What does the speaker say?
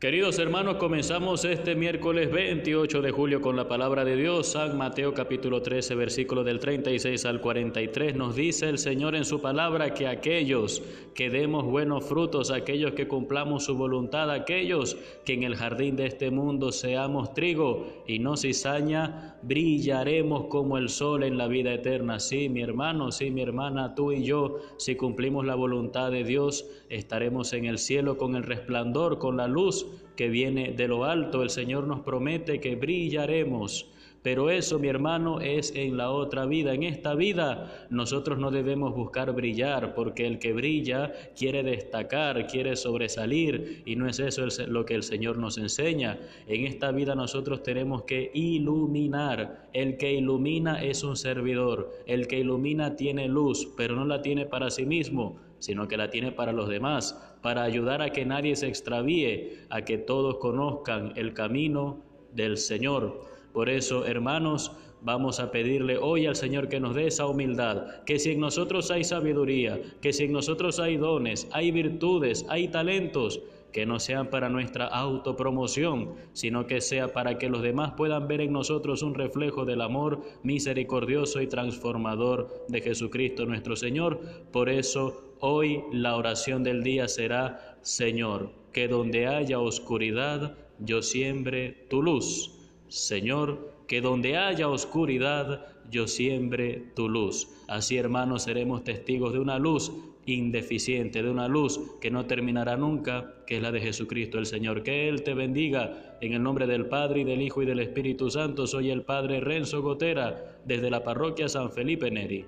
Queridos hermanos, comenzamos este miércoles 28 de julio con la palabra de Dios. San Mateo capítulo 13, versículo del 36 al 43 nos dice el Señor en su palabra que aquellos que demos buenos frutos, aquellos que cumplamos su voluntad, aquellos que en el jardín de este mundo seamos trigo y no cizaña, brillaremos como el sol en la vida eterna. Sí, mi hermano, sí, mi hermana, tú y yo, si cumplimos la voluntad de Dios, estaremos en el cielo con el resplandor, con la luz que viene de lo alto. El Señor nos promete que brillaremos. Pero eso, mi hermano, es en la otra vida. En esta vida nosotros no debemos buscar brillar, porque el que brilla quiere destacar, quiere sobresalir, y no es eso lo que el Señor nos enseña. En esta vida nosotros tenemos que iluminar. El que ilumina es un servidor. El que ilumina tiene luz, pero no la tiene para sí mismo sino que la tiene para los demás, para ayudar a que nadie se extravíe, a que todos conozcan el camino del Señor. Por eso, hermanos, vamos a pedirle hoy al Señor que nos dé esa humildad, que si en nosotros hay sabiduría, que si en nosotros hay dones, hay virtudes, hay talentos, que no sean para nuestra autopromoción, sino que sea para que los demás puedan ver en nosotros un reflejo del amor misericordioso y transformador de Jesucristo nuestro Señor. Por eso hoy la oración del día será, Señor, que donde haya oscuridad, yo siembre tu luz. Señor, que donde haya oscuridad, yo siembre tu luz. Así, hermanos, seremos testigos de una luz indeficiente, de una luz que no terminará nunca, que es la de Jesucristo el Señor. Que Él te bendiga en el nombre del Padre y del Hijo y del Espíritu Santo. Soy el Padre Renzo Gotera, desde la parroquia San Felipe Neri.